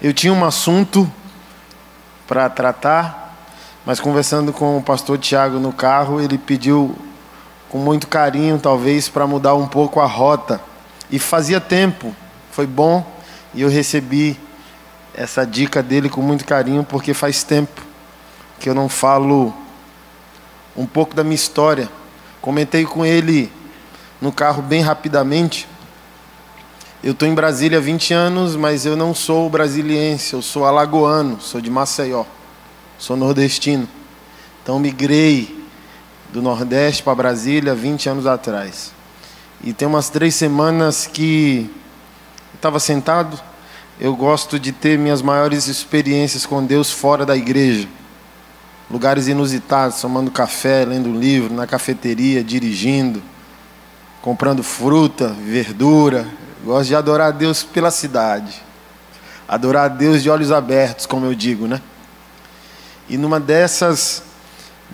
Eu tinha um assunto para tratar, mas conversando com o pastor Tiago no carro, ele pediu com muito carinho, talvez, para mudar um pouco a rota. E fazia tempo, foi bom, e eu recebi essa dica dele com muito carinho, porque faz tempo que eu não falo um pouco da minha história. Comentei com ele no carro bem rapidamente eu estou em Brasília há 20 anos, mas eu não sou brasiliense, eu sou alagoano, sou de Maceió, sou nordestino. Então migrei do Nordeste para Brasília 20 anos atrás. E tem umas três semanas que estava sentado. Eu gosto de ter minhas maiores experiências com Deus fora da igreja. Lugares inusitados, tomando café, lendo um livro, na cafeteria, dirigindo, comprando fruta, verdura, Gosto de adorar a Deus pela cidade. Adorar a Deus de olhos abertos, como eu digo, né? E numa dessas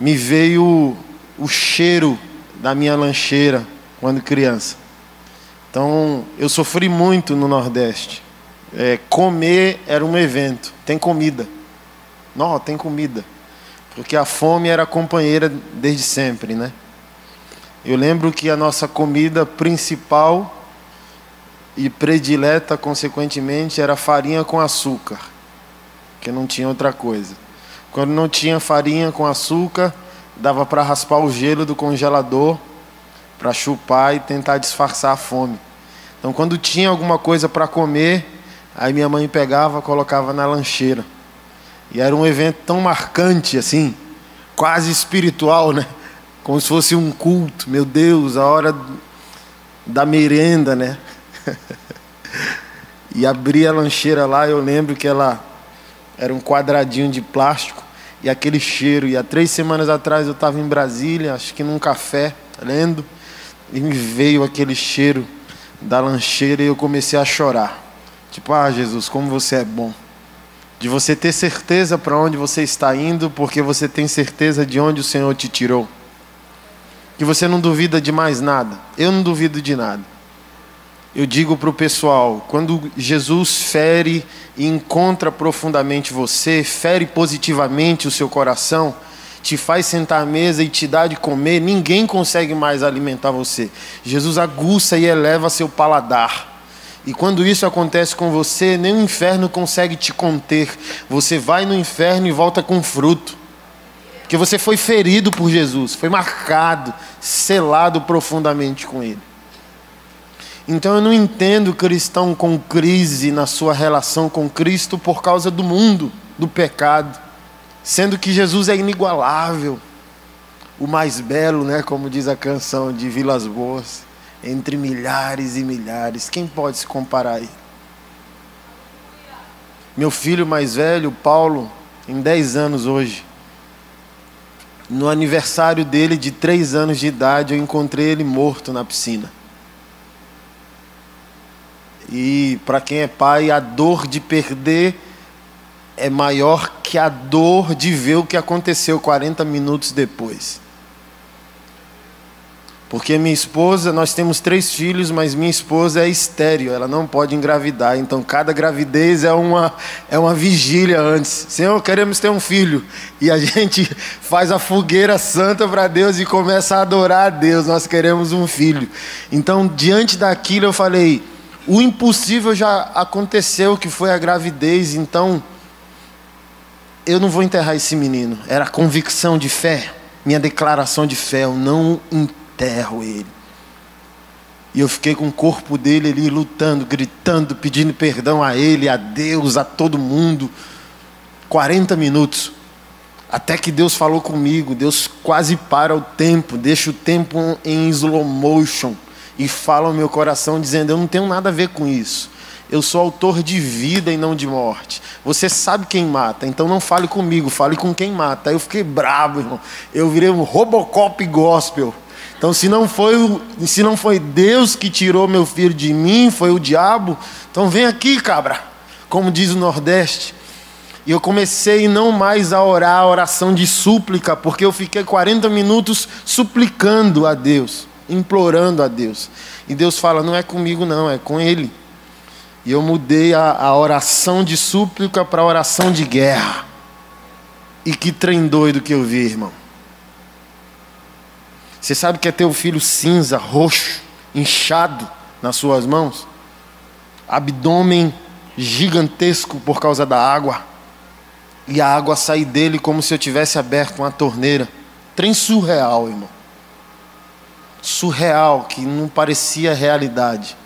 me veio o cheiro da minha lancheira quando criança. Então eu sofri muito no Nordeste. É, comer era um evento. Tem comida. Não, tem comida. Porque a fome era companheira desde sempre, né? Eu lembro que a nossa comida principal e predileta, consequentemente, era farinha com açúcar, que não tinha outra coisa. Quando não tinha farinha com açúcar, dava para raspar o gelo do congelador para chupar e tentar disfarçar a fome. Então, quando tinha alguma coisa para comer, aí minha mãe pegava, colocava na lancheira. E era um evento tão marcante assim, quase espiritual, né? Como se fosse um culto. Meu Deus, a hora da merenda, né? E abri a lancheira lá, eu lembro que ela era um quadradinho de plástico e aquele cheiro. E há três semanas atrás eu estava em Brasília, acho que num café, lendo, e me veio aquele cheiro da lancheira e eu comecei a chorar. Tipo, ah, Jesus, como você é bom. De você ter certeza para onde você está indo, porque você tem certeza de onde o Senhor te tirou. Que você não duvida de mais nada. Eu não duvido de nada eu digo para o pessoal: quando Jesus fere e encontra profundamente você, fere positivamente o seu coração, te faz sentar à mesa e te dá de comer, ninguém consegue mais alimentar você. Jesus aguça e eleva seu paladar. E quando isso acontece com você, nem o inferno consegue te conter. Você vai no inferno e volta com fruto. Porque você foi ferido por Jesus, foi marcado, selado profundamente com Ele. Então eu não entendo cristão com crise na sua relação com Cristo por causa do mundo, do pecado, sendo que Jesus é inigualável, o mais belo, né, como diz a canção de Vilas Boas, entre milhares e milhares, quem pode se comparar aí? Meu filho mais velho, Paulo, em 10 anos hoje, no aniversário dele de 3 anos de idade, eu encontrei ele morto na piscina. E para quem é pai, a dor de perder é maior que a dor de ver o que aconteceu 40 minutos depois. Porque minha esposa, nós temos três filhos, mas minha esposa é estéreo, ela não pode engravidar. Então cada gravidez é uma, é uma vigília antes. Senhor, queremos ter um filho. E a gente faz a fogueira santa para Deus e começa a adorar a Deus. Nós queremos um filho. Então, diante daquilo, eu falei o impossível já aconteceu, que foi a gravidez, então eu não vou enterrar esse menino. Era convicção de fé, minha declaração de fé, eu não enterro ele. E eu fiquei com o corpo dele ali lutando, gritando, pedindo perdão a ele, a Deus, a todo mundo. 40 minutos. Até que Deus falou comigo, Deus quase para o tempo, deixa o tempo em slow motion e fala ao meu coração dizendo: Eu não tenho nada a ver com isso. Eu sou autor de vida e não de morte. Você sabe quem mata, então não fale comigo, fale com quem mata. Aí eu fiquei bravo, irmão. Eu virei um Robocop gospel. Então, se não foi, se não foi Deus que tirou meu filho de mim, foi o diabo, então vem aqui, cabra, como diz o Nordeste. E eu comecei não mais a orar a oração de súplica, porque eu fiquei 40 minutos suplicando a Deus implorando a Deus. E Deus fala: não é comigo, não, é com Ele. E eu mudei a, a oração de súplica para oração de guerra. E que trem doido que eu vi, irmão. Você sabe que é ter o filho cinza, roxo, inchado nas suas mãos? Abdômen gigantesco por causa da água. E a água sair dele como se eu tivesse aberto uma torneira. Trem surreal, irmão. Surreal, que não parecia realidade.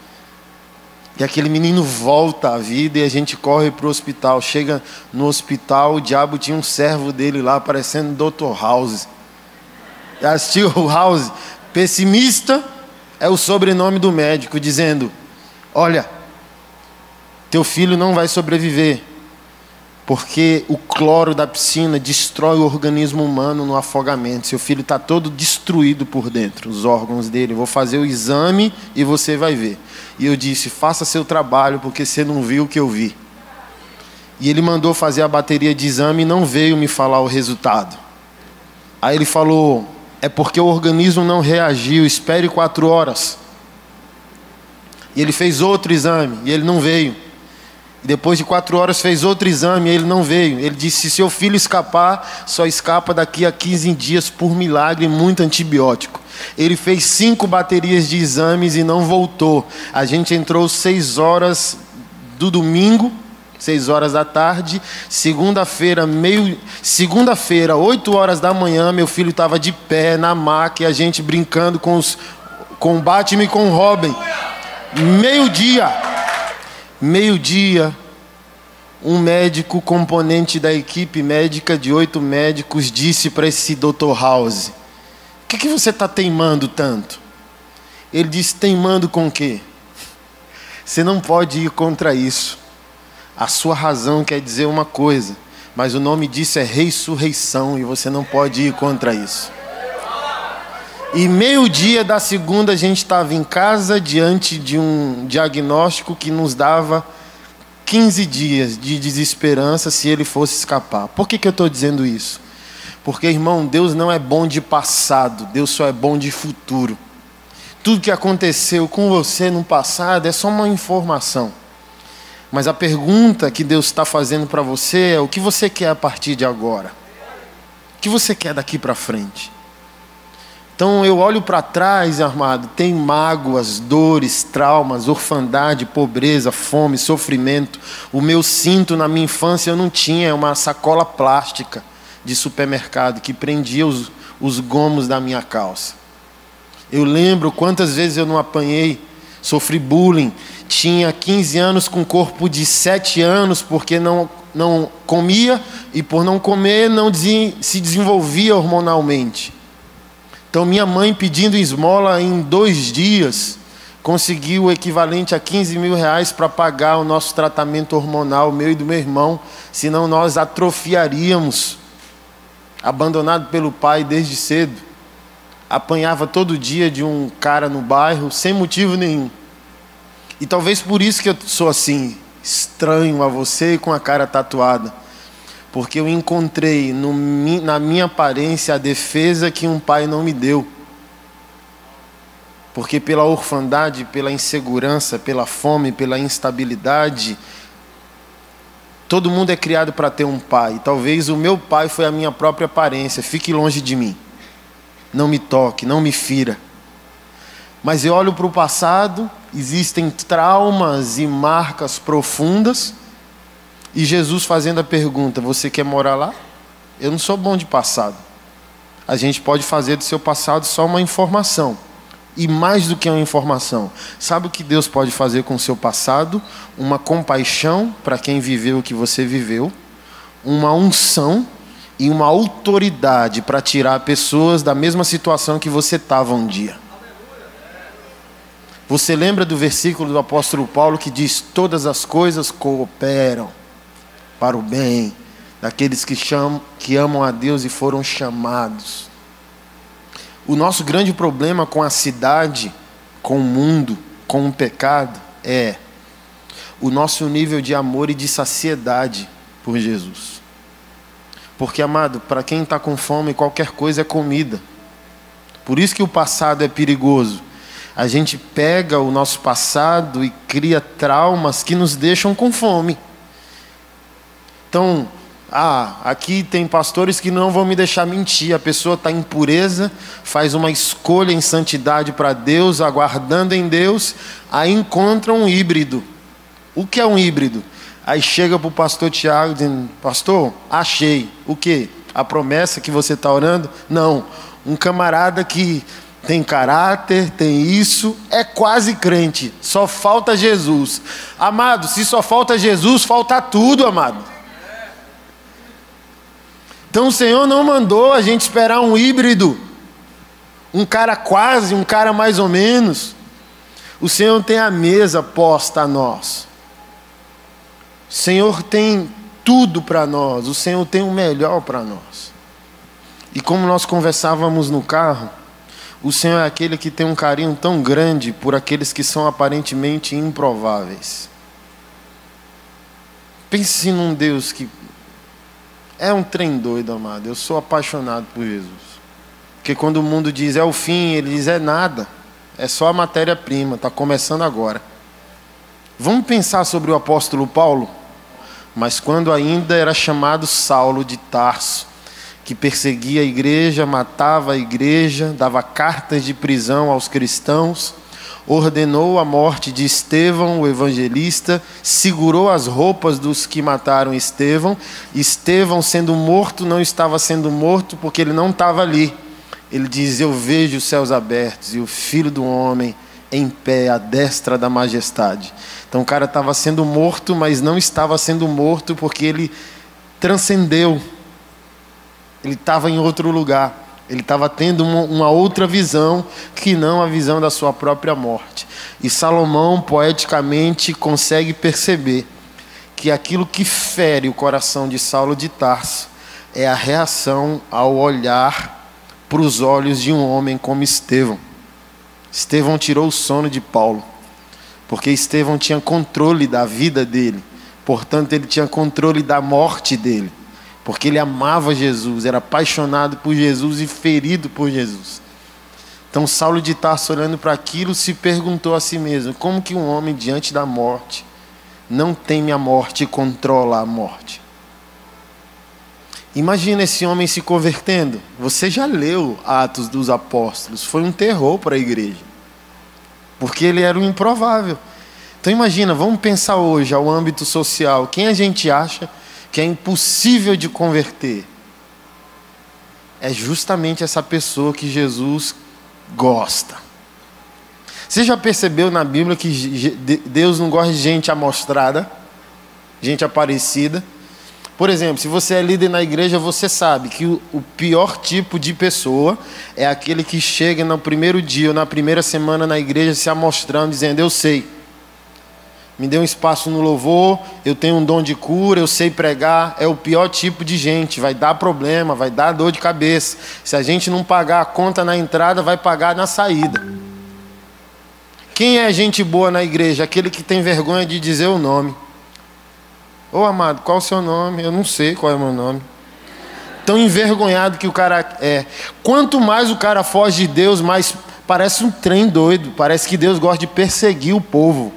E aquele menino volta à vida e a gente corre para o hospital. Chega no hospital, o diabo tinha um servo dele lá, parecendo Dr. House. Assistiu o House? Pessimista é o sobrenome do médico, dizendo: Olha, teu filho não vai sobreviver, porque o cloro da piscina destrói o organismo humano no afogamento. Seu filho está todo destruído por dentro, os órgãos dele. Vou fazer o exame e você vai ver. E eu disse: faça seu trabalho, porque você não viu o que eu vi. E ele mandou fazer a bateria de exame e não veio me falar o resultado. Aí ele falou: é porque o organismo não reagiu, espere quatro horas. E ele fez outro exame e ele não veio. Depois de quatro horas fez outro exame ele não veio. Ele disse: se seu filho escapar, só escapa daqui a 15 dias por milagre e muito antibiótico. Ele fez cinco baterias de exames e não voltou. A gente entrou seis horas do domingo, seis horas da tarde. Segunda-feira, meio, segunda-feira, oito horas da manhã, meu filho estava de pé na maca e a gente brincando com os Batman e com o Robin. Meio-dia, meio-dia, um médico componente da equipe médica de oito médicos disse para esse Dr. House: que, que você está teimando tanto? Ele disse: teimando com o quê? Você não pode ir contra isso. A sua razão quer dizer uma coisa, mas o nome disso é ressurreição e você não pode ir contra isso. E meio-dia da segunda a gente estava em casa diante de um diagnóstico que nos dava 15 dias de desesperança se ele fosse escapar. Por que, que eu estou dizendo isso? Porque, irmão, Deus não é bom de passado, Deus só é bom de futuro. Tudo que aconteceu com você no passado é só uma informação. Mas a pergunta que Deus está fazendo para você é: o que você quer a partir de agora? O que você quer daqui para frente? Então eu olho para trás, armado, tem mágoas, dores, traumas, orfandade, pobreza, fome, sofrimento. O meu cinto na minha infância eu não tinha, é uma sacola plástica de supermercado que prendia os, os gomos da minha calça. Eu lembro quantas vezes eu não apanhei, sofri bullying. Tinha 15 anos com corpo de 7 anos porque não, não comia e por não comer não se desenvolvia hormonalmente. Então minha mãe pedindo esmola em dois dias conseguiu o equivalente a 15 mil reais para pagar o nosso tratamento hormonal, meu e do meu irmão, senão nós atrofiaríamos abandonado pelo pai desde cedo, apanhava todo dia de um cara no bairro sem motivo nenhum. E talvez por isso que eu sou assim, estranho a você com a cara tatuada. Porque eu encontrei no, na minha aparência a defesa que um pai não me deu. Porque pela orfandade, pela insegurança, pela fome, pela instabilidade, Todo mundo é criado para ter um pai. Talvez o meu pai foi a minha própria aparência. Fique longe de mim. Não me toque, não me fira. Mas eu olho para o passado, existem traumas e marcas profundas. E Jesus fazendo a pergunta: Você quer morar lá? Eu não sou bom de passado. A gente pode fazer do seu passado só uma informação e mais do que uma informação. Sabe o que Deus pode fazer com o seu passado? Uma compaixão para quem viveu o que você viveu, uma unção e uma autoridade para tirar pessoas da mesma situação que você estava um dia. Você lembra do versículo do apóstolo Paulo que diz: Todas as coisas cooperam para o bem daqueles que, chamam, que amam a Deus e foram chamados. O nosso grande problema com a cidade, com o mundo, com o pecado é o nosso nível de amor e de saciedade por Jesus. Porque, amado, para quem está com fome, qualquer coisa é comida. Por isso que o passado é perigoso. a gente pega o nosso passado e cria traumas que nos deixam com fome. Então, ah, aqui tem pastores que não vão me deixar mentir. A pessoa está em pureza, faz uma escolha em santidade para Deus, aguardando em Deus, aí encontra um híbrido. O que é um híbrido? Aí chega para o pastor Tiago dizendo: Pastor, achei. O que? A promessa que você está orando? Não. Um camarada que tem caráter, tem isso, é quase crente, só falta Jesus. Amado, se só falta Jesus, falta tudo, amado. Então o Senhor não mandou a gente esperar um híbrido, um cara quase, um cara mais ou menos. O Senhor tem a mesa posta a nós. O Senhor tem tudo para nós. O Senhor tem o melhor para nós. E como nós conversávamos no carro, o Senhor é aquele que tem um carinho tão grande por aqueles que são aparentemente improváveis. Pense num Deus que é um trem doido, amado. Eu sou apaixonado por Jesus. Porque quando o mundo diz é o fim, ele diz é nada. É só a matéria-prima, está começando agora. Vamos pensar sobre o apóstolo Paulo? Mas quando ainda era chamado Saulo de Tarso, que perseguia a igreja, matava a igreja, dava cartas de prisão aos cristãos, ordenou a morte de Estevão, o evangelista, segurou as roupas dos que mataram Estevão. Estevão, sendo morto, não estava sendo morto porque ele não estava ali. Ele diz: Eu vejo os céus abertos e o filho do homem em pé à destra da majestade. Então o cara estava sendo morto, mas não estava sendo morto porque ele transcendeu. Ele estava em outro lugar. Ele estava tendo uma, uma, outra visão que não a visão da sua própria morte. E Salomão, poeticamente, consegue perceber que aquilo que fere o coração de Saulo de Tarso é a reação ao olhar para os olhos de um homem como Estevão. Estevão tirou o sono de Paulo, porque Estevão tinha controle da vida dele, portanto, ele tinha controle da morte dele porque ele amava Jesus, era apaixonado por Jesus e ferido por Jesus. Então Saulo de Tarso olhando para aquilo se perguntou a si mesmo: como que um homem diante da morte não teme a morte e controla a morte? Imagina esse homem se convertendo. Você já leu Atos dos Apóstolos? Foi um terror para a igreja, porque ele era um improvável. Então imagina, vamos pensar hoje ao âmbito social. Quem a gente acha que é impossível de converter, é justamente essa pessoa que Jesus gosta. Você já percebeu na Bíblia que Deus não gosta de gente amostrada, gente aparecida? Por exemplo, se você é líder na igreja, você sabe que o, pior tipo de pessoa é aquele que chega no primeiro dia ou na primeira semana na igreja se amostrando, dizendo: Eu sei me dê um espaço no louvor, eu tenho um dom de cura, eu sei pregar, é o pior tipo de gente, vai dar problema, vai dar dor de cabeça. Se a gente não pagar a conta na entrada, vai pagar na saída. Quem é gente boa na igreja? Aquele que tem vergonha de dizer o nome. Ô amado, qual o seu nome? Eu não sei qual é o meu nome. Tão envergonhado que o cara é. Quanto mais o cara foge de Deus, mais parece um trem doido. Parece que Deus gosta de perseguir o povo.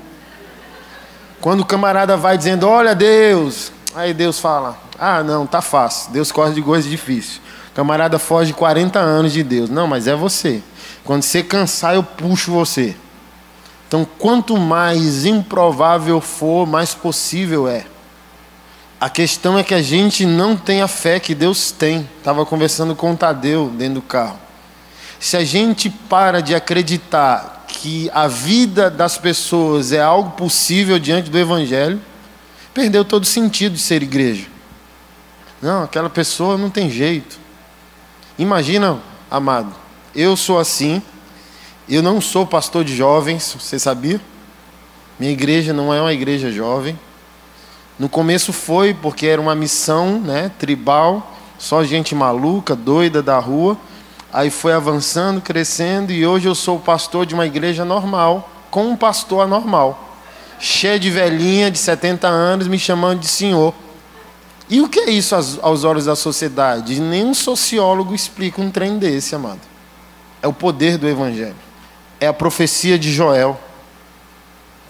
Quando o camarada vai dizendo, olha Deus, aí Deus fala, ah não, tá fácil, Deus corre de coisa difícil. O camarada foge de 40 anos de Deus. Não, mas é você. Quando você cansar, eu puxo você. Então, quanto mais improvável for, mais possível é. A questão é que a gente não tem a fé que Deus tem. Estava conversando com o Tadeu dentro do carro. Se a gente para de acreditar que a vida das pessoas é algo possível diante do Evangelho, perdeu todo sentido de ser igreja. Não, aquela pessoa não tem jeito. Imagina, amado, eu sou assim, eu não sou pastor de jovens, você sabia? Minha igreja não é uma igreja jovem. No começo foi porque era uma missão né, tribal, só gente maluca, doida da rua. Aí foi avançando, crescendo, e hoje eu sou pastor de uma igreja normal, com um pastor anormal, cheio de velhinha de 70 anos, me chamando de senhor. E o que é isso aos olhos da sociedade? Nenhum sociólogo explica um trem desse, amado. É o poder do Evangelho. é a profecia de Joel.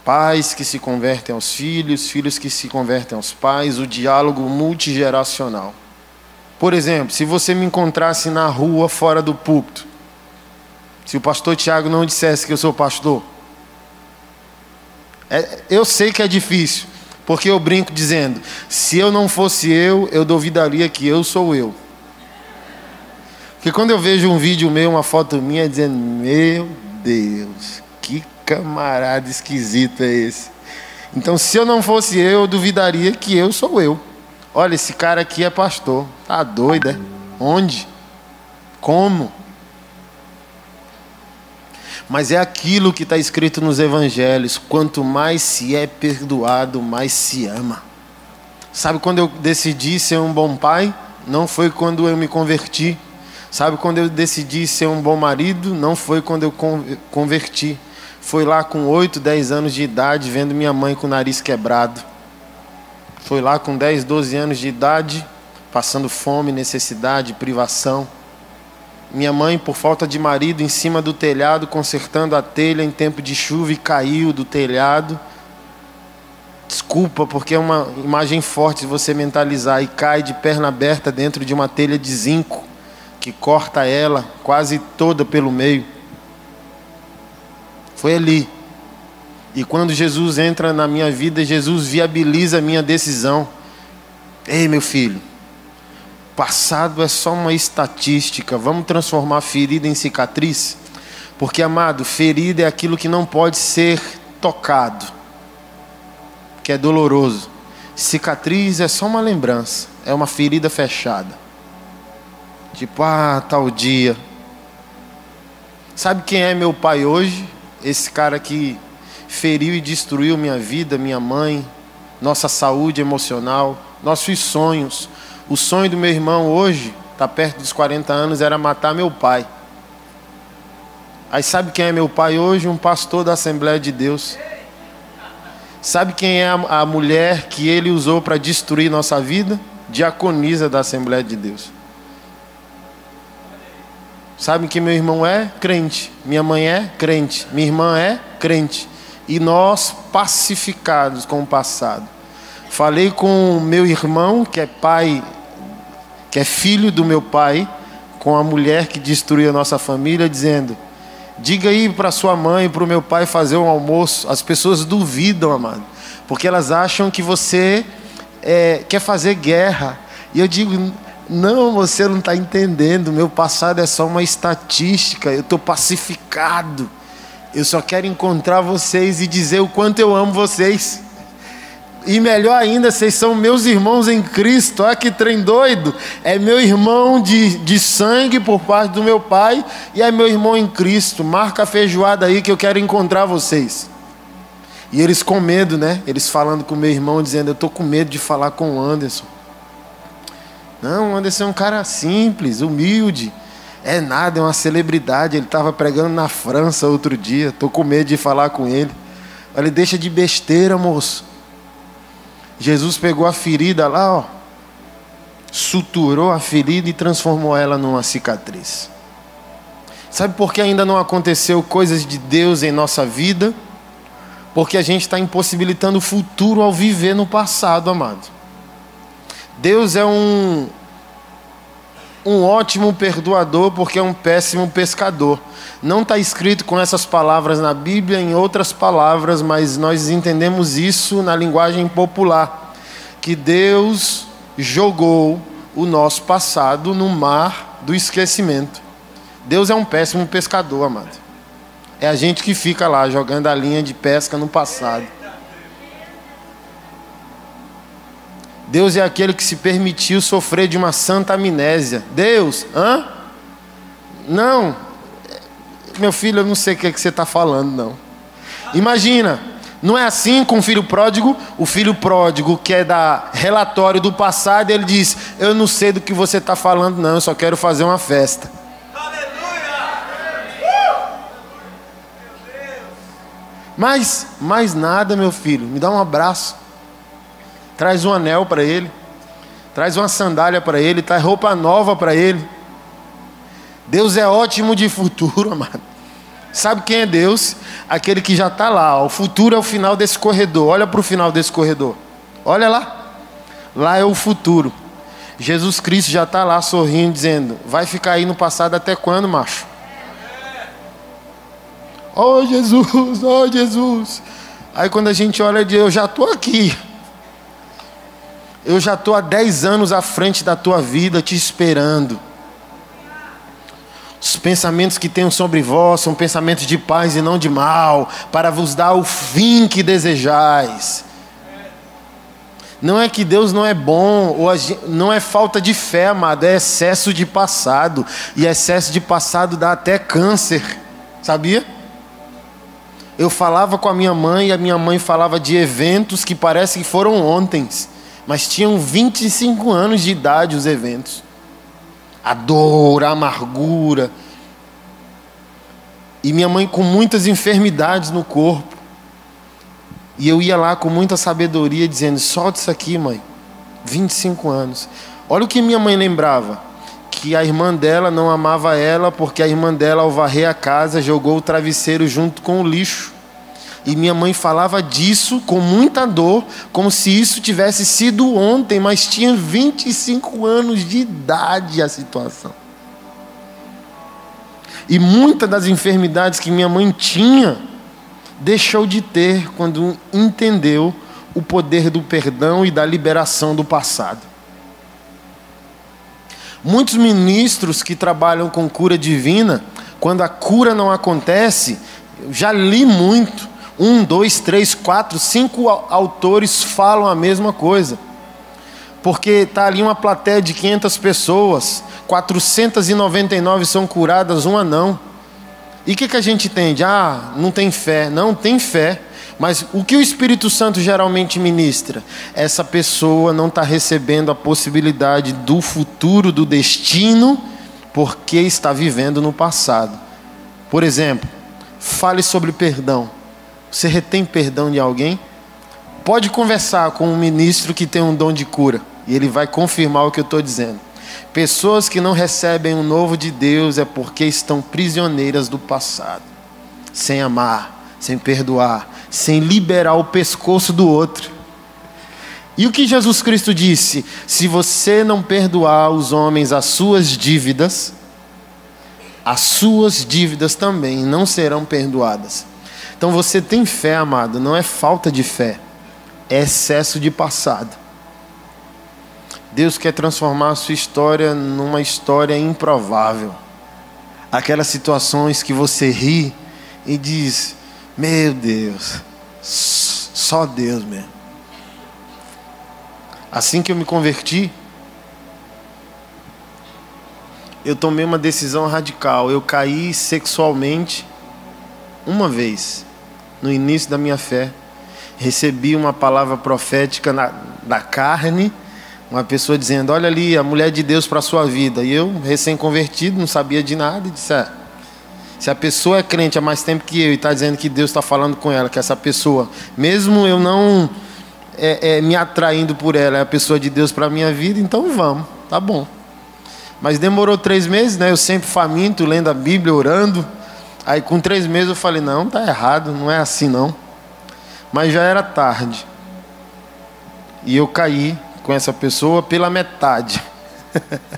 Pais que se convertem aos filhos, filhos que se convertem aos pais, o diálogo multigeracional. Por exemplo, se você me encontrasse na rua fora do púlpito, se o pastor Tiago não dissesse que eu sou pastor, é, eu sei que é difícil, porque eu brinco dizendo: se eu não fosse eu, eu duvidaria que eu sou eu. Porque quando eu vejo um vídeo meu, uma foto minha, dizendo: Meu Deus, que camarada esquisito é esse. Então, se eu não fosse eu, eu duvidaria que eu sou eu. Olha, esse cara aqui é pastor. Tá doido, é? Onde? Como? Mas é aquilo que está escrito nos evangelhos: quanto mais se é perdoado, mais se ama. Sabe quando eu decidi ser um bom pai? Não foi quando eu me converti. Sabe quando eu decidi ser um bom marido? Não foi quando eu converti. Foi lá com 8, 10 anos de idade, vendo minha mãe com o nariz quebrado. Foi lá com 10, 12 anos de idade, passando fome, necessidade, privação minha mãe, por falta de marido, em cima do telhado, consertando a telha em tempo de chuva e caiu do telhado. Desculpa, porque é uma imagem forte de você mentalizar e cai de perna aberta dentro de uma telha de zinco que corta ela quase toda pelo meio. Foi ali. E quando Jesus entra na minha vida, Jesus viabiliza a minha decisão. Ei, meu filho, Passado é só uma estatística. Vamos transformar ferida em cicatriz? Porque, amado, ferida é aquilo que não pode ser tocado, que é doloroso. Cicatriz é só uma lembrança, é uma ferida fechada. Tipo, ah, tal dia. Sabe quem é meu pai hoje? Esse cara que feriu e destruiu minha vida, minha mãe, nossa saúde emocional, nossos sonhos, o sonho do meu irmão hoje, está perto dos 40 anos, era matar meu pai. Aí sabe quem é meu pai hoje? Um pastor da Assembleia de Deus. Sabe quem é a, mulher que ele usou para destruir nossa vida? Diaconisa da Assembleia de Deus. Sabe que meu irmão é crente, minha mãe é crente, minha irmã é crente. E nós pacificados com o passado. Falei com meu irmão, que é pai que é filho do meu pai, com a mulher que destruiu a nossa família, dizendo: Diga aí para sua mãe, para o meu pai fazer um almoço. As pessoas duvidam, amado, porque elas acham que você é, quer fazer guerra. E eu digo: Não, você não está entendendo. Meu passado é só uma estatística. Eu estou pacificado. Eu só quero encontrar vocês e dizer o quanto eu amo vocês. E melhor ainda, vocês são meus irmãos em Cristo. Olha que trem doido. É meu irmão de, de sangue por parte do meu pai e é meu irmão em Cristo. Marca a feijoada aí que eu quero encontrar vocês. E eles com medo, né? Eles falando com meu irmão, dizendo: Eu estou com medo de falar com o Anderson. Não, o Anderson é um cara simples, humilde. É nada, é uma celebridade. Ele estava pregando na França outro dia. Estou com medo de falar com ele. Ele deixa de besteira, moço. Jesus pegou a ferida lá, ó, suturou a ferida e transformou ela numa cicatriz. Sabe por que ainda não aconteceu coisas de Deus em nossa vida? Porque a gente está impossibilitando o futuro ao viver no passado, amado. Deus é um, um ótimo perdoador porque é um péssimo pescador. Não está escrito com essas palavras na Bíblia, em outras palavras, mas nós entendemos isso na linguagem popular: que Deus jogou o nosso passado no mar do esquecimento. Deus é um péssimo pescador, amado. É a gente que fica lá jogando a linha de pesca no passado. Deus é aquele que se permitiu sofrer de uma santa amnésia. Deus, hã? Não, meu filho, eu não sei o que, é que você está falando, não. Imagina, não é assim com o filho pródigo? O filho pródigo quer dar relatório do passado ele diz: Eu não sei do que você está falando, não, eu só quero fazer uma festa. Mas, mais nada, meu filho, me dá um abraço. Traz um anel para ele. Traz uma sandália para ele. Traz roupa nova para ele. Deus é ótimo de futuro, amado. Sabe quem é Deus? Aquele que já está lá. O futuro é o final desse corredor. Olha para o final desse corredor. Olha lá. Lá é o futuro. Jesus Cristo já está lá sorrindo, dizendo: Vai ficar aí no passado até quando, macho? Oh Jesus, oh Jesus. Aí quando a gente olha, eu já estou aqui. Eu já estou há 10 anos à frente da tua vida, te esperando. Os pensamentos que tenho sobre vós são pensamentos de paz e não de mal, para vos dar o fim que desejais. Não é que Deus não é bom, ou não é falta de fé, amado, é excesso de passado. E excesso de passado dá até câncer, sabia? Eu falava com a minha mãe e a minha mãe falava de eventos que parece que foram ontem, mas tinham 25 anos de idade os eventos a dor, a amargura. E minha mãe com muitas enfermidades no corpo. E eu ia lá com muita sabedoria dizendo: solta isso aqui, mãe. 25 anos. Olha o que minha mãe lembrava: que a irmã dela não amava ela porque a irmã dela, ao varrer a casa, jogou o travesseiro junto com o lixo. E minha mãe falava disso com muita dor, como se isso tivesse sido ontem, mas tinha 25 anos de idade a situação. E muitas das enfermidades que minha mãe tinha, deixou de ter quando entendeu o poder do perdão e da liberação do passado. Muitos ministros que trabalham com cura divina, quando a cura não acontece, já li muito, um, dois, três, quatro, cinco autores falam a mesma coisa. Porque está ali uma plateia de 500 pessoas, 499 são curadas, uma não. E o que, que a gente entende? Ah, não tem fé. Não, tem fé. Mas o que o Espírito Santo geralmente ministra? Essa pessoa não está recebendo a possibilidade do futuro, do destino, porque está vivendo no passado. Por exemplo, fale sobre perdão. Você retém perdão de alguém? Pode conversar com um ministro que tem um dom de cura e ele vai confirmar o que eu estou dizendo. Pessoas que não recebem o novo de Deus é porque estão prisioneiras do passado, sem amar, sem perdoar, sem liberar o pescoço do outro. E o que Jesus Cristo disse? Se você não perdoar os homens as suas dívidas, as suas dívidas também não serão perdoadas. Então você tem fé, amado, não é falta de fé, é excesso de passado. Deus quer transformar a sua história numa história improvável. Aquelas situações que você ri e diz: Meu Deus, só Deus mesmo. Assim que eu me converti, eu tomei uma decisão radical. Eu caí sexualmente uma vez no início da minha fé, recebi uma palavra profética na, da carne, uma pessoa dizendo: Olha ali, a mulher de Deus para a sua vida. E eu, recém-convertido, não sabia de nada, e disse: é, Se a pessoa é crente há mais tempo que eu e está dizendo que Deus está falando com ela, que essa pessoa, mesmo eu não é, é, me atraindo por ela, é a pessoa de Deus para a minha vida, então vamos, tá bom. Mas demorou três meses, né? Eu sempre faminto, lendo a Bíblia, orando. Aí com três meses eu falei, não, tá errado, não é assim não. Mas já era tarde. E eu caí com essa pessoa pela metade.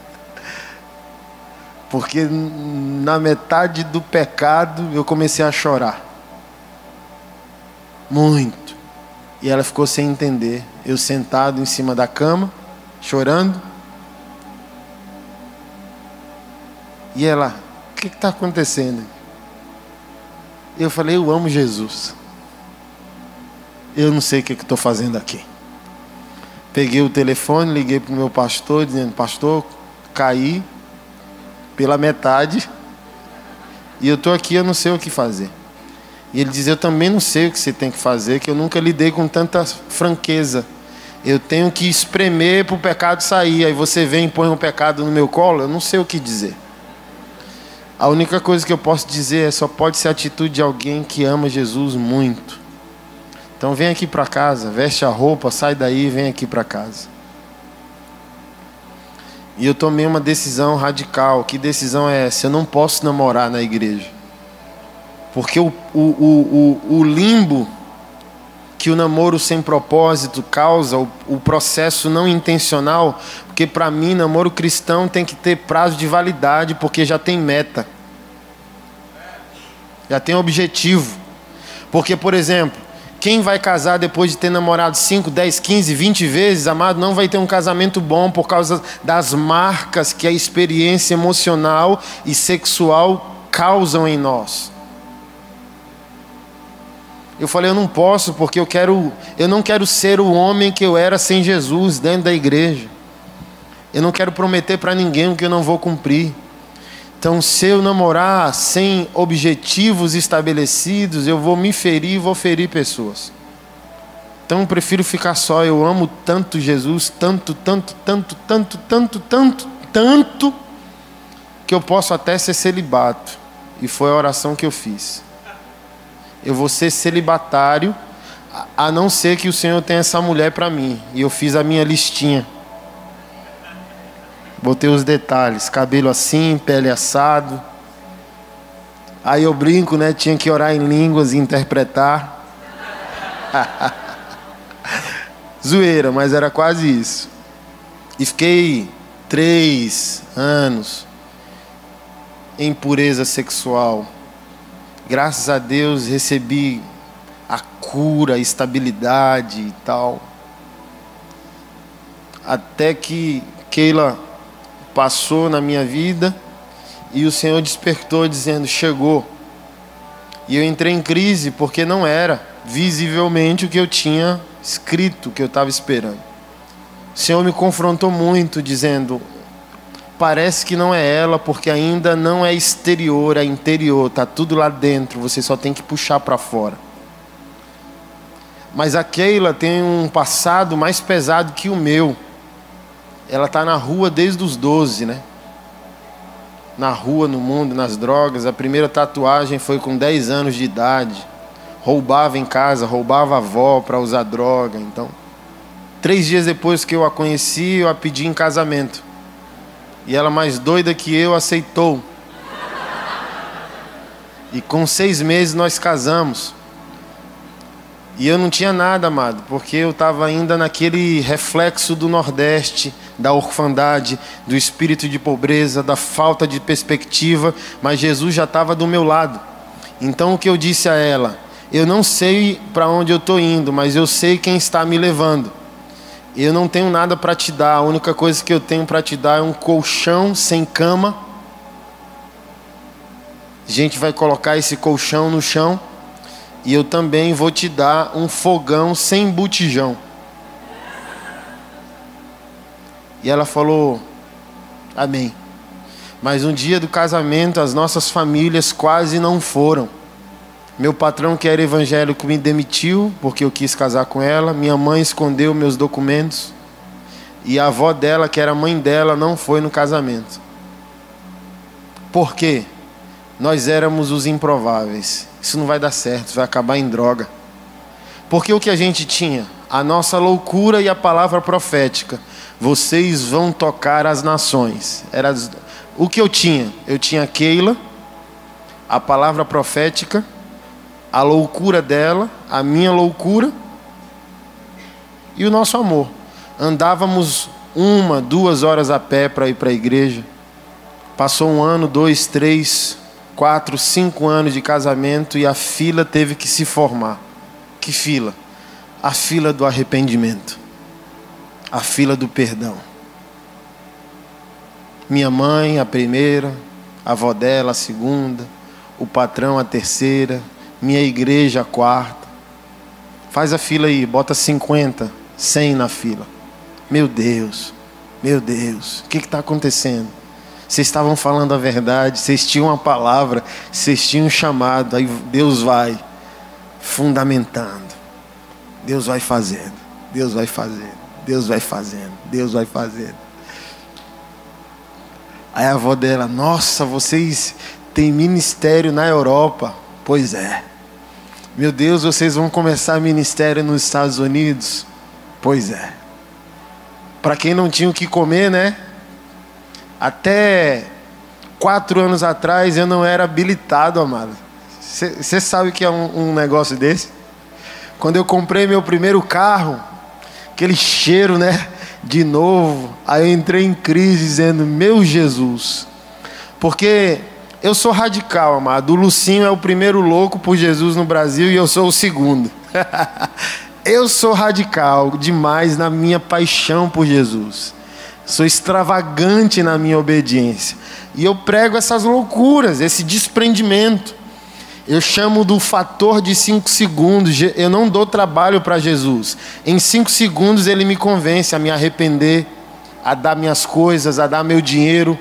Porque na metade do pecado eu comecei a chorar. Muito. E ela ficou sem entender. Eu sentado em cima da cama, chorando. E ela, o que está acontecendo? Eu falei, eu amo Jesus. Eu não sei o que estou fazendo aqui. Peguei o telefone, liguei para o meu pastor, dizendo, pastor, caí pela metade e eu estou aqui, eu não sei o que fazer. E ele diz, eu também não sei o que você tem que fazer, que eu nunca lidei com tanta franqueza. Eu tenho que espremer para o pecado sair. Aí você vem e põe um pecado no meu colo, eu não sei o que dizer. A única coisa que eu posso dizer é só pode ser a atitude de alguém que ama Jesus muito. Então vem aqui para casa, veste a roupa, sai daí, vem aqui para casa. E eu tomei uma decisão radical. Que decisão é essa? Eu não posso namorar na igreja. Porque o, o, o, o, limbo que o namoro sem propósito causa, o, o processo não intencional, porque para mim, namoro cristão tem que ter prazo de validade, porque já tem meta, já tem objetivo. Porque, por exemplo, quem vai casar depois de ter namorado 5, 10, 15, 20 vezes, amado, não vai ter um casamento bom por causa das marcas que a experiência emocional e sexual causam em nós. Eu falei, eu não posso porque eu quero, eu não quero ser o homem que eu era sem Jesus dentro da igreja. Eu não quero prometer para ninguém o que eu não vou cumprir. Então, se eu namorar sem objetivos estabelecidos, eu vou me ferir e vou ferir pessoas. Então, eu prefiro ficar só. Eu amo tanto Jesus, tanto, tanto, tanto, tanto, tanto, tanto, tanto, que eu posso até ser celibato. E foi a oração que eu fiz. Eu vou ser celibatário, a não ser que o Senhor tenha essa mulher para mim. E eu fiz a minha listinha. Botei os detalhes, cabelo assim, pele assado. Aí eu brinco, né? Tinha que orar em línguas e interpretar. Zoeira, mas era quase isso. E fiquei três anos em pureza sexual. Graças a Deus recebi a cura, a estabilidade e tal. Até que Keila passou na minha vida e o Senhor despertou dizendo: chegou. E eu entrei em crise porque não era visivelmente o que eu tinha escrito, o que eu estava esperando. O Senhor me confrontou muito, dizendo: parece que não é ela, porque ainda não é exterior, é interior, está tudo lá dentro, você só tem que puxar para fora. Mas a Keila tem um passado mais pesado que o meu ela está na rua desde os 12, né? Na rua, no mundo, nas drogas. A primeira tatuagem foi com 10 anos de idade. Roubava em casa, roubava a avó para usar droga. Então, três dias depois que eu a conheci, eu a pedi em casamento. E ela, mais doida que eu, aceitou. E com seis meses nós casamos. E eu não tinha nada, amado, porque eu estava ainda naquele reflexo do Nordeste, da orfandade, do espírito de pobreza, da falta de perspectiva, mas Jesus já estava do meu lado. Então o que eu disse a ela? Eu não sei para onde eu estou indo, mas eu sei quem está me levando. Eu não tenho nada para te dar, a única coisa que eu tenho para te dar é um colchão sem cama. A gente vai colocar esse colchão no chão e eu também vou te dar um fogão sem botijão. E ela falou: Amém. Mas um dia do casamento, as nossas famílias quase não foram. Meu patrão, que era evangélico, me demitiu porque eu quis casar com ela. Minha mãe escondeu meus documentos. E a avó dela, que era mãe dela, não foi no casamento. Por quê? Nós éramos os improváveis isso não vai dar certo, vai acabar em droga. Porque o que a gente tinha? A nossa loucura e a palavra profética. Vocês vão tocar as nações. Era o que eu tinha? Eu tinha Keila, a palavra profética, a loucura dela, a minha loucura e o nosso amor. Andávamos uma, duas horas a pé para ir para a igreja. Passou um ano, dois, três, quatro, cinco anos de casamento e a fila teve que se formar. Que fila? A fila do arrependimento, a fila do perdão. Minha mãe, a primeira, a avó dela, a segunda, o patrão, a terceira, minha igreja, a quarta. Faz a fila aí, bota 50, 100 na fila. Meu Deus, meu Deus, o que está acontecendo? Vocês estavam falando a verdade, vocês tinham a palavra, vocês tinham um chamado, aí Deus vai fundamentando. Deus vai fazendo. Deus vai fazendo. Deus vai fazendo. Deus vai fazendo. Aí a avó dela, nossa, vocês têm ministério na Europa. Pois é. Meu Deus, vocês vão começar ministério nos Estados Unidos? Pois é. Para quem não tinha o que comer, né? Até quatro anos atrás eu não era habilitado, amado. Você sabe que é um, um negócio desse? Quando eu comprei meu primeiro carro, aquele cheiro, né? De novo, aí eu entrei em crise dizendo: Meu Jesus, porque eu sou radical, amado. O Lucinho é o primeiro louco por Jesus no Brasil e eu sou o segundo. eu sou radical demais na minha paixão por Jesus. Sou extravagante na minha obediência. E eu prego essas loucuras, esse desprendimento. Eu chamo do fator de cinco segundos. Eu não dou trabalho para Jesus. Em cinco segundos ele me convence a me arrepender, a dar minhas coisas, a dar meu dinheiro.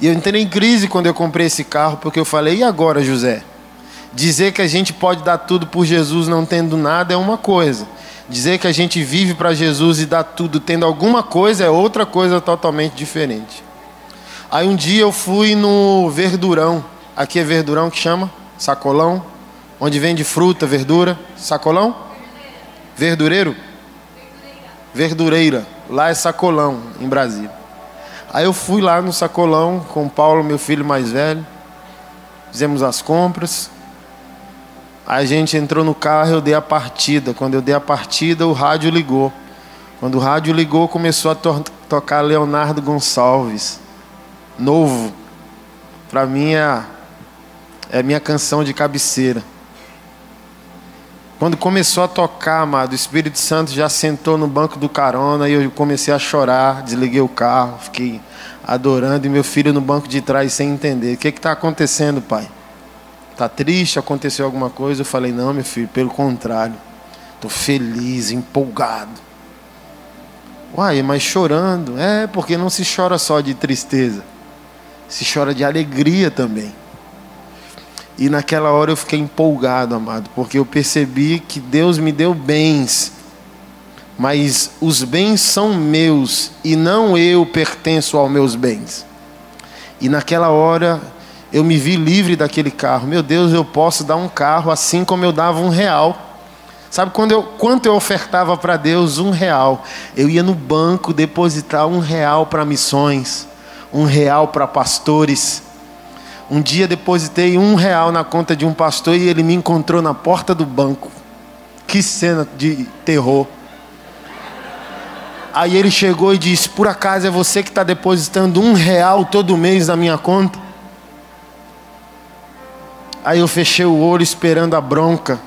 E eu entrei em crise quando eu comprei esse carro, porque eu falei: e agora, José? Dizer que a gente pode dar tudo por Jesus não tendo nada é uma coisa. Dizer que a gente vive para Jesus e dá tudo tendo alguma coisa é outra coisa totalmente diferente. Aí um dia eu fui no Verdurão. Aqui é Verdurão que chama? Sacolão, onde vende fruta, verdura. Sacolão? Verdureiro? Verdureira. Lá é Sacolão, em Brasília. Aí eu fui lá no Sacolão com o Paulo, meu filho mais velho. Fizemos as compras. A gente entrou no carro, eu dei a partida. Quando eu dei a partida, o rádio ligou. Quando o rádio ligou, começou a to tocar Leonardo Gonçalves. Novo. Para mim é é minha canção de cabeceira. Quando começou a tocar, amado, o Espírito Santo já sentou no banco do carona e eu comecei a chorar, desliguei o carro, fiquei adorando e meu filho no banco de trás sem entender. O que está acontecendo, pai? Está triste? Aconteceu alguma coisa? Eu falei, não, meu filho, pelo contrário. Estou feliz, empolgado. Uai, mas chorando? É, porque não se chora só de tristeza, se chora de alegria também. E naquela hora eu fiquei empolgado, amado, porque eu percebi que Deus me deu bens, mas os bens são meus e não eu pertenço aos meus bens. E naquela hora eu me vi livre daquele carro. Meu Deus, eu posso dar um carro assim como eu dava um real. Sabe quando eu, quanto eu ofertava para Deus? Um real. Eu ia no banco depositar um real para missões, um real para pastores um dia depositei um real na conta de um pastor e ele me encontrou na porta do banco. Que cena de terror. Aí ele chegou e disse: Por acaso é você que está depositando um real todo mês na minha conta? Aí eu fechei o olho esperando a bronca.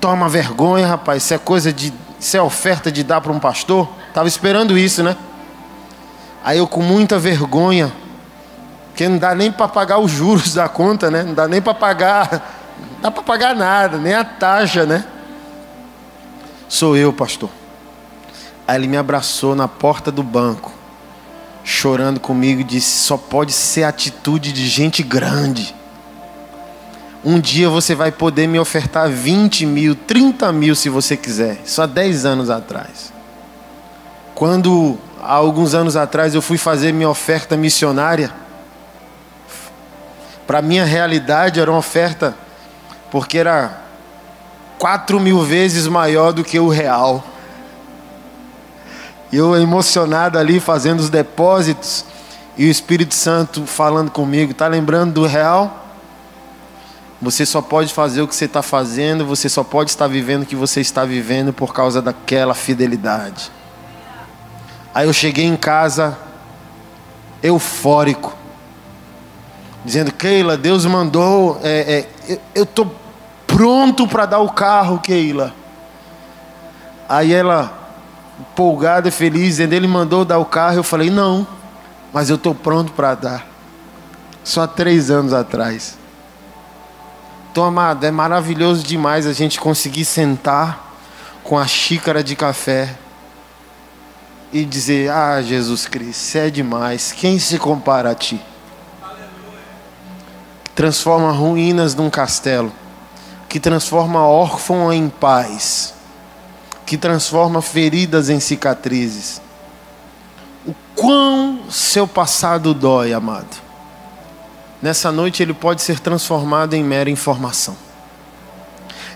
Toma vergonha, rapaz. Isso é coisa de. Isso é oferta de dar para um pastor? Estava esperando isso, né? Aí eu, com muita vergonha, porque não dá nem para pagar os juros da conta, né? Não dá nem para pagar, não dá para pagar nada, nem a taxa, né? Sou eu, pastor. Aí ele me abraçou na porta do banco, chorando comigo, e disse: só pode ser atitude de gente grande. Um dia você vai poder me ofertar 20 mil, 30 mil se você quiser. Só 10 anos atrás. Quando, há alguns anos atrás, eu fui fazer minha oferta missionária para minha realidade era uma oferta, porque era quatro mil vezes maior do que o real. Eu emocionado ali fazendo os depósitos e o Espírito Santo falando comigo, tá lembrando do real? Você só pode fazer o que você está fazendo, você só pode estar vivendo o que você está vivendo por causa daquela fidelidade. Aí eu cheguei em casa eufórico dizendo: Keila, Deus mandou, é, é, eu estou pronto para dar o carro, Keila. Aí ela, empolgada e feliz, dizendo: Ele mandou dar o carro. Eu falei: Não, mas eu estou pronto para dar. Só três anos atrás. Então, amado, é maravilhoso demais a gente conseguir sentar com a xícara de café e dizer: Ah, Jesus Cristo, você é demais. Quem se compara a ti? Transforma ruínas num castelo, que transforma órfão em paz, que transforma feridas em cicatrizes. O quão seu passado dói, amado. Nessa noite ele pode ser transformado em mera informação.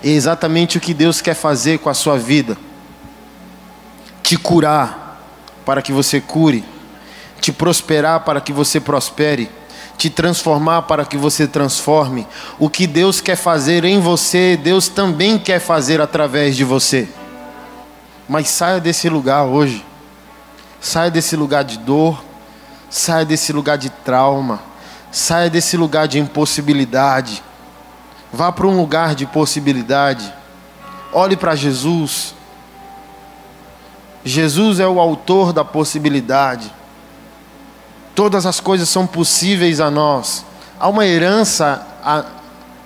É exatamente o que Deus quer fazer com a sua vida. Te curar para que você cure, te prosperar para que você prospere te transformar para que você transforme. O que Deus quer fazer em você, Deus também quer fazer através de você. Mas saia desse lugar hoje. Saia desse lugar de dor. Saia desse lugar de trauma. Saia desse lugar de impossibilidade. Vá para um lugar de possibilidade. Olhe para Jesus. Jesus é o autor da possibilidade. Todas as coisas são possíveis a nós. Há uma herança a,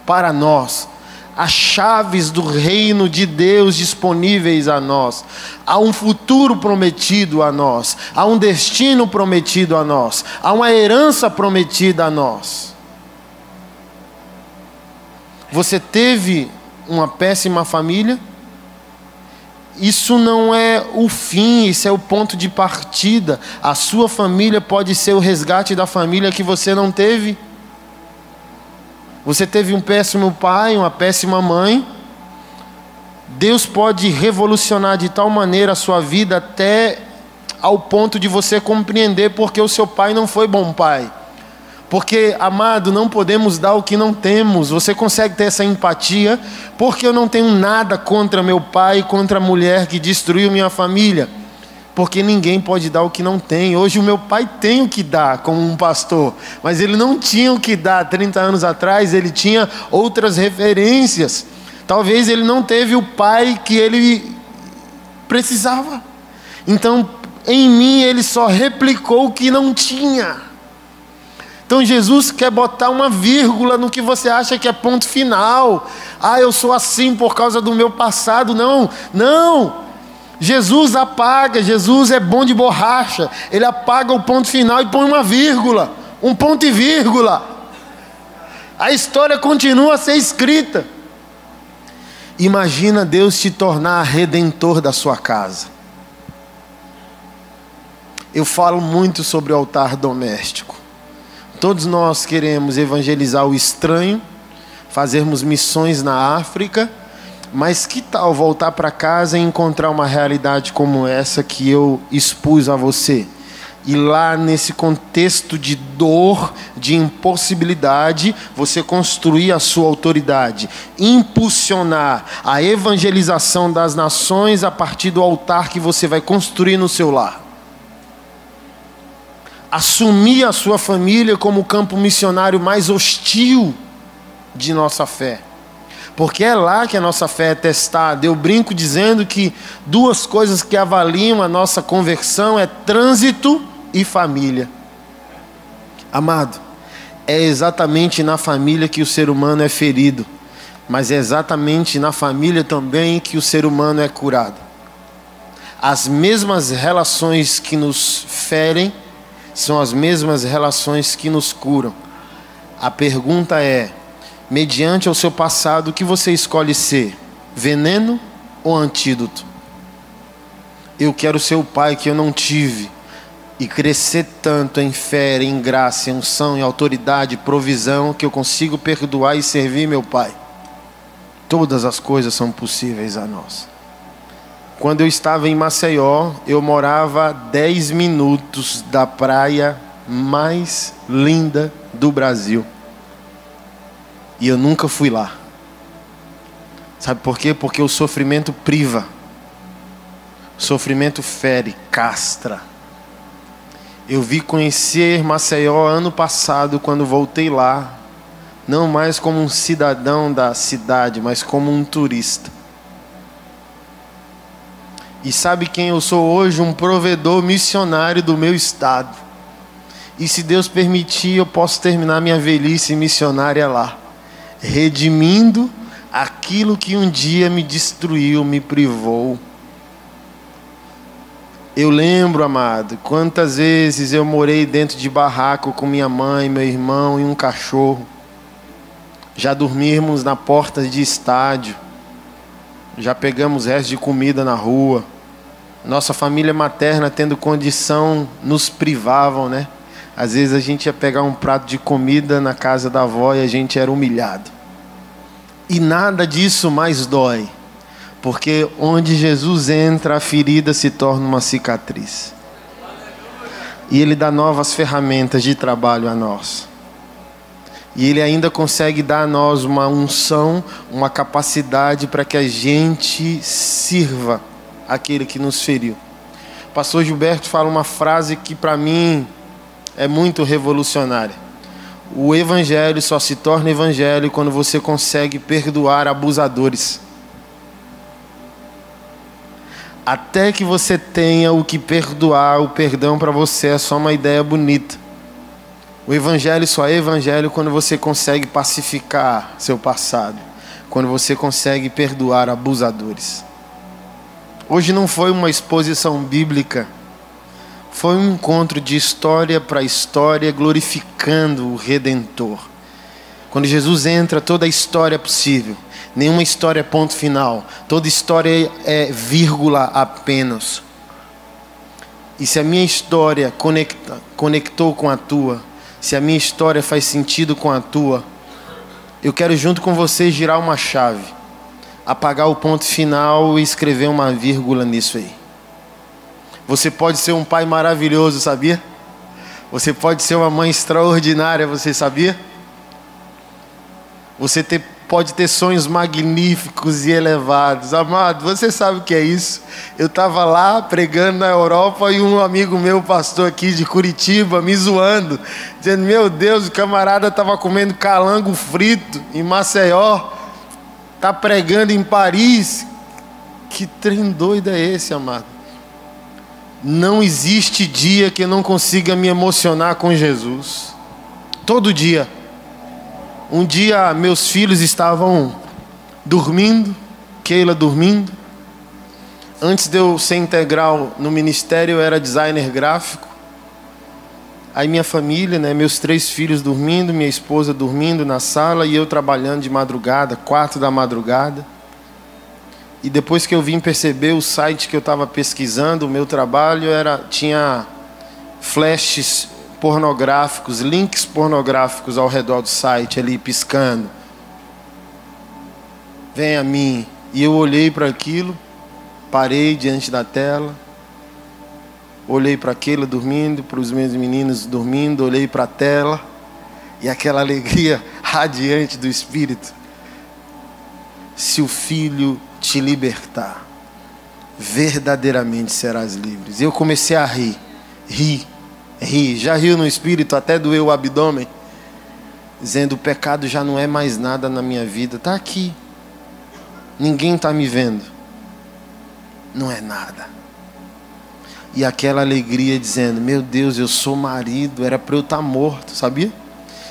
para nós. Há chaves do reino de Deus disponíveis a nós. Há um futuro prometido a nós. Há um destino prometido a nós. Há uma herança prometida a nós. Você teve uma péssima família? Isso não é o fim, isso é o ponto de partida. A sua família pode ser o resgate da família que você não teve. Você teve um péssimo pai, uma péssima mãe. Deus pode revolucionar de tal maneira a sua vida até ao ponto de você compreender porque o seu pai não foi bom pai. Porque, amado, não podemos dar o que não temos. Você consegue ter essa empatia? Porque eu não tenho nada contra meu pai, contra a mulher que destruiu minha família. Porque ninguém pode dar o que não tem. Hoje o meu pai tem o que dar como um pastor, mas ele não tinha o que dar 30 anos atrás, ele tinha outras referências. Talvez ele não teve o pai que ele precisava. Então, em mim ele só replicou o que não tinha. Então Jesus quer botar uma vírgula no que você acha que é ponto final. Ah, eu sou assim por causa do meu passado. Não, não. Jesus apaga, Jesus é bom de borracha. Ele apaga o ponto final e põe uma vírgula, um ponto e vírgula. A história continua a ser escrita. Imagina Deus te tornar redentor da sua casa. Eu falo muito sobre o altar doméstico. Todos nós queremos evangelizar o estranho, fazermos missões na África, mas que tal voltar para casa e encontrar uma realidade como essa que eu expus a você? E lá nesse contexto de dor, de impossibilidade, você construir a sua autoridade, impulsionar a evangelização das nações a partir do altar que você vai construir no seu lar assumir a sua família como o campo missionário mais hostil de nossa fé. Porque é lá que a nossa fé é testada. Eu brinco dizendo que duas coisas que avaliam a nossa conversão é trânsito e família. Amado, é exatamente na família que o ser humano é ferido, mas é exatamente na família também que o ser humano é curado. As mesmas relações que nos ferem são as mesmas relações que nos curam. A pergunta é: mediante o seu passado, o que você escolhe ser? Veneno ou antídoto? Eu quero ser o pai que eu não tive e crescer tanto em fé, em graça, em unção, em autoridade, provisão, que eu consigo perdoar e servir meu pai. Todas as coisas são possíveis a nós. Quando eu estava em Maceió, eu morava a 10 minutos da praia mais linda do Brasil. E eu nunca fui lá. Sabe por quê? Porque o sofrimento priva. O sofrimento fere, castra. Eu vi conhecer Maceió ano passado, quando voltei lá, não mais como um cidadão da cidade, mas como um turista. E sabe quem eu sou hoje? Um provedor missionário do meu estado. E se Deus permitir, eu posso terminar minha velhice missionária lá, redimindo aquilo que um dia me destruiu, me privou. Eu lembro, amado, quantas vezes eu morei dentro de barraco com minha mãe, meu irmão e um cachorro. Já dormimos na porta de estádio. Já pegamos restos de comida na rua nossa família materna tendo condição nos privavam, né? Às vezes a gente ia pegar um prato de comida na casa da avó e a gente era humilhado. E nada disso mais dói, porque onde Jesus entra, a ferida se torna uma cicatriz. E Ele dá novas ferramentas de trabalho a nós. E Ele ainda consegue dar a nós uma unção, uma capacidade para que a gente sirva aquele que nos feriu. O pastor Gilberto fala uma frase que para mim é muito revolucionária. O evangelho só se torna evangelho quando você consegue perdoar abusadores. Até que você tenha o que perdoar, o perdão para você é só uma ideia bonita. O evangelho só é evangelho quando você consegue pacificar seu passado, quando você consegue perdoar abusadores. Hoje não foi uma exposição bíblica, foi um encontro de história para história glorificando o redentor. Quando Jesus entra, toda a história é possível. Nenhuma história é ponto final. Toda história é vírgula apenas. E se a minha história conecta, conectou com a tua, se a minha história faz sentido com a tua, eu quero junto com você girar uma chave, apagar o ponto final e escrever uma vírgula nisso aí. Você pode ser um pai maravilhoso, sabia? Você pode ser uma mãe extraordinária, você sabia? Você ter pode ter sonhos magníficos e elevados. Amado, você sabe o que é isso? Eu estava lá pregando na Europa e um amigo meu, pastor aqui de Curitiba, me zoando, dizendo: Meu Deus, o camarada estava comendo calango frito em Maceió, está pregando em Paris. Que trem doido é esse, amado? Não existe dia que eu não consiga me emocionar com Jesus. Todo dia. Um dia meus filhos estavam dormindo, Keila dormindo. Antes de eu ser integral no ministério, eu era designer gráfico. Aí minha família, né, meus três filhos dormindo, minha esposa dormindo na sala e eu trabalhando de madrugada, quatro da madrugada. E depois que eu vim perceber o site que eu estava pesquisando, o meu trabalho era tinha flashes pornográficos, links pornográficos ao redor do site ali piscando. Vem a mim. E eu olhei para aquilo, parei diante da tela, olhei para aquilo dormindo, para os meus meninos dormindo, olhei para a tela e aquela alegria radiante do Espírito. Se o Filho te libertar, verdadeiramente serás livre. Eu comecei a rir, rir ri, já riu no espírito, até doeu o abdômen, dizendo: o pecado já não é mais nada na minha vida, está aqui, ninguém está me vendo, não é nada. E aquela alegria dizendo: Meu Deus, eu sou marido, era para eu estar tá morto, sabia?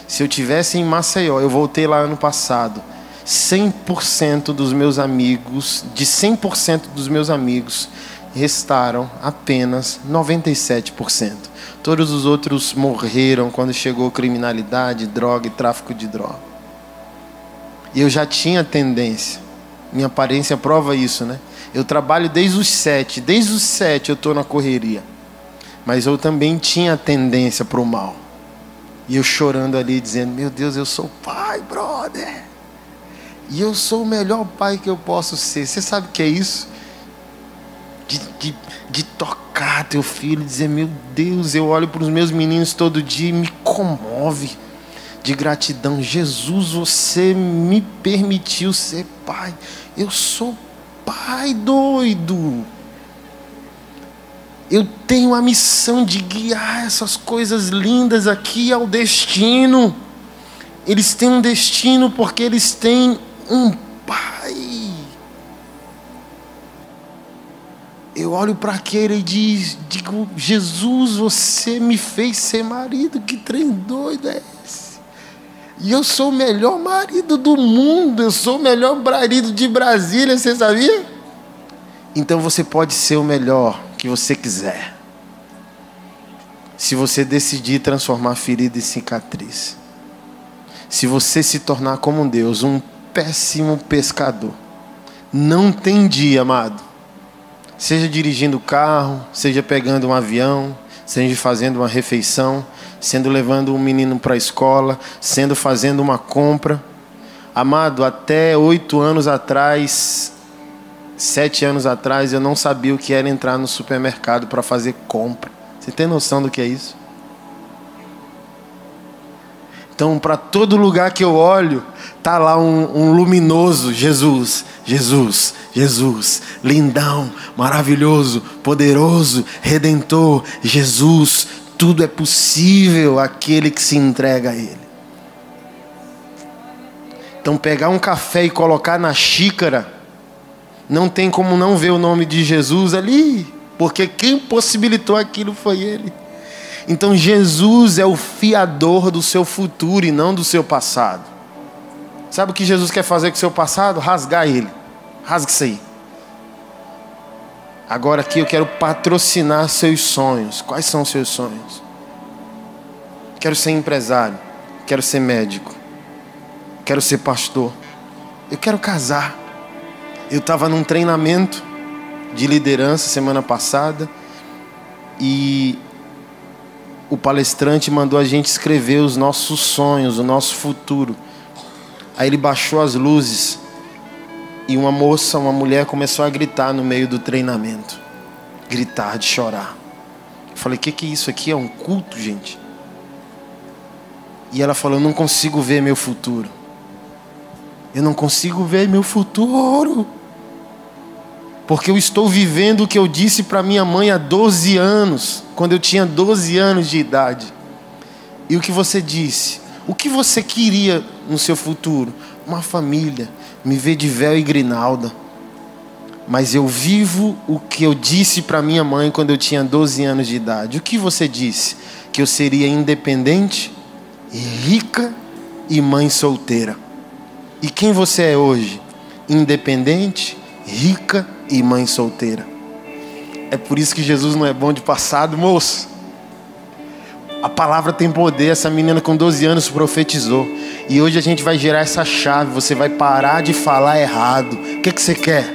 Se eu tivesse em Maceió, eu voltei lá ano passado. 100% dos meus amigos, de 100% dos meus amigos, restaram apenas 97%. Todos os outros morreram quando chegou criminalidade, droga e tráfico de droga. E eu já tinha tendência. Minha aparência prova isso, né? Eu trabalho desde os sete. Desde os sete eu estou na correria. Mas eu também tinha tendência para o mal. E eu chorando ali, dizendo: Meu Deus, eu sou pai, brother. E eu sou o melhor pai que eu posso ser. Você sabe o que é isso? De, de, de tocar teu filho e dizer: Meu Deus, eu olho para os meus meninos todo dia e me comove de gratidão. Jesus, você me permitiu ser pai. Eu sou pai doido. Eu tenho a missão de guiar essas coisas lindas aqui ao destino. Eles têm um destino porque eles têm um pai. eu olho para aquele e digo, Jesus, você me fez ser marido, que trem doido é? E eu sou o melhor marido do mundo, eu sou o melhor marido de Brasília, você sabia? Então você pode ser o melhor que você quiser. Se você decidir transformar ferida em cicatriz. Se você se tornar como um Deus, um péssimo pescador. Não tem dia, amado Seja dirigindo o carro, seja pegando um avião, seja fazendo uma refeição, sendo levando um menino para a escola, sendo fazendo uma compra. Amado, até oito anos atrás, sete anos atrás, eu não sabia o que era entrar no supermercado para fazer compra. Você tem noção do que é isso? Então, para todo lugar que eu olho, tá lá um, um, luminoso Jesus, Jesus, Jesus, lindão, maravilhoso, poderoso, redentor, Jesus. Tudo é possível aquele que se entrega a Ele. Então, pegar um café e colocar na xícara, não tem como não ver o nome de Jesus ali, porque quem possibilitou aquilo foi Ele. Então Jesus é o fiador do seu futuro e não do seu passado. Sabe o que Jesus quer fazer com o seu passado? Rasgar ele. Rasga isso aí. Agora aqui eu quero patrocinar seus sonhos. Quais são seus sonhos? Quero ser empresário. Quero ser médico. Quero ser pastor. Eu quero casar. Eu estava num treinamento de liderança semana passada e o palestrante mandou a gente escrever os nossos sonhos, o nosso futuro. Aí ele baixou as luzes e uma moça, uma mulher começou a gritar no meio do treinamento. Gritar, de chorar. Eu falei: "Que que é isso aqui? É um culto, gente?" E ela falou: "Eu não consigo ver meu futuro. Eu não consigo ver meu futuro." Porque eu estou vivendo o que eu disse para minha mãe há 12 anos, quando eu tinha 12 anos de idade. E o que você disse? O que você queria no seu futuro? Uma família, me ver de véu e grinalda. Mas eu vivo o que eu disse para minha mãe quando eu tinha 12 anos de idade. O que você disse? Que eu seria independente, rica e mãe solteira. E quem você é hoje? Independente, rica e mãe solteira. É por isso que Jesus não é bom de passado, moço. A palavra tem poder. Essa menina com 12 anos profetizou. E hoje a gente vai gerar essa chave. Você vai parar de falar errado. O que, que você quer?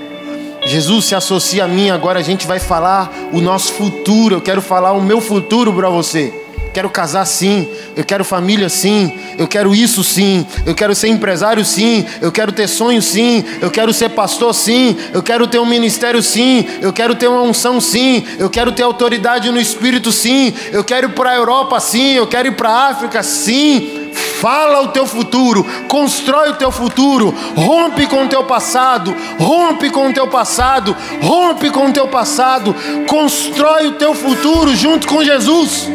Jesus se associa a mim. Agora a gente vai falar o nosso futuro. Eu quero falar o meu futuro para você. Quero casar sim, eu quero família sim, eu quero isso sim, eu quero ser empresário sim, eu quero ter sonho sim, eu quero ser pastor sim, eu quero ter um ministério sim, eu quero ter uma unção sim, eu quero ter autoridade no espírito sim, eu quero ir para a Europa sim, eu quero ir para a África sim. Fala o teu futuro, constrói o teu futuro, rompe com o teu passado, rompe com o teu passado, rompe com o teu passado, constrói o teu futuro junto com Jesus.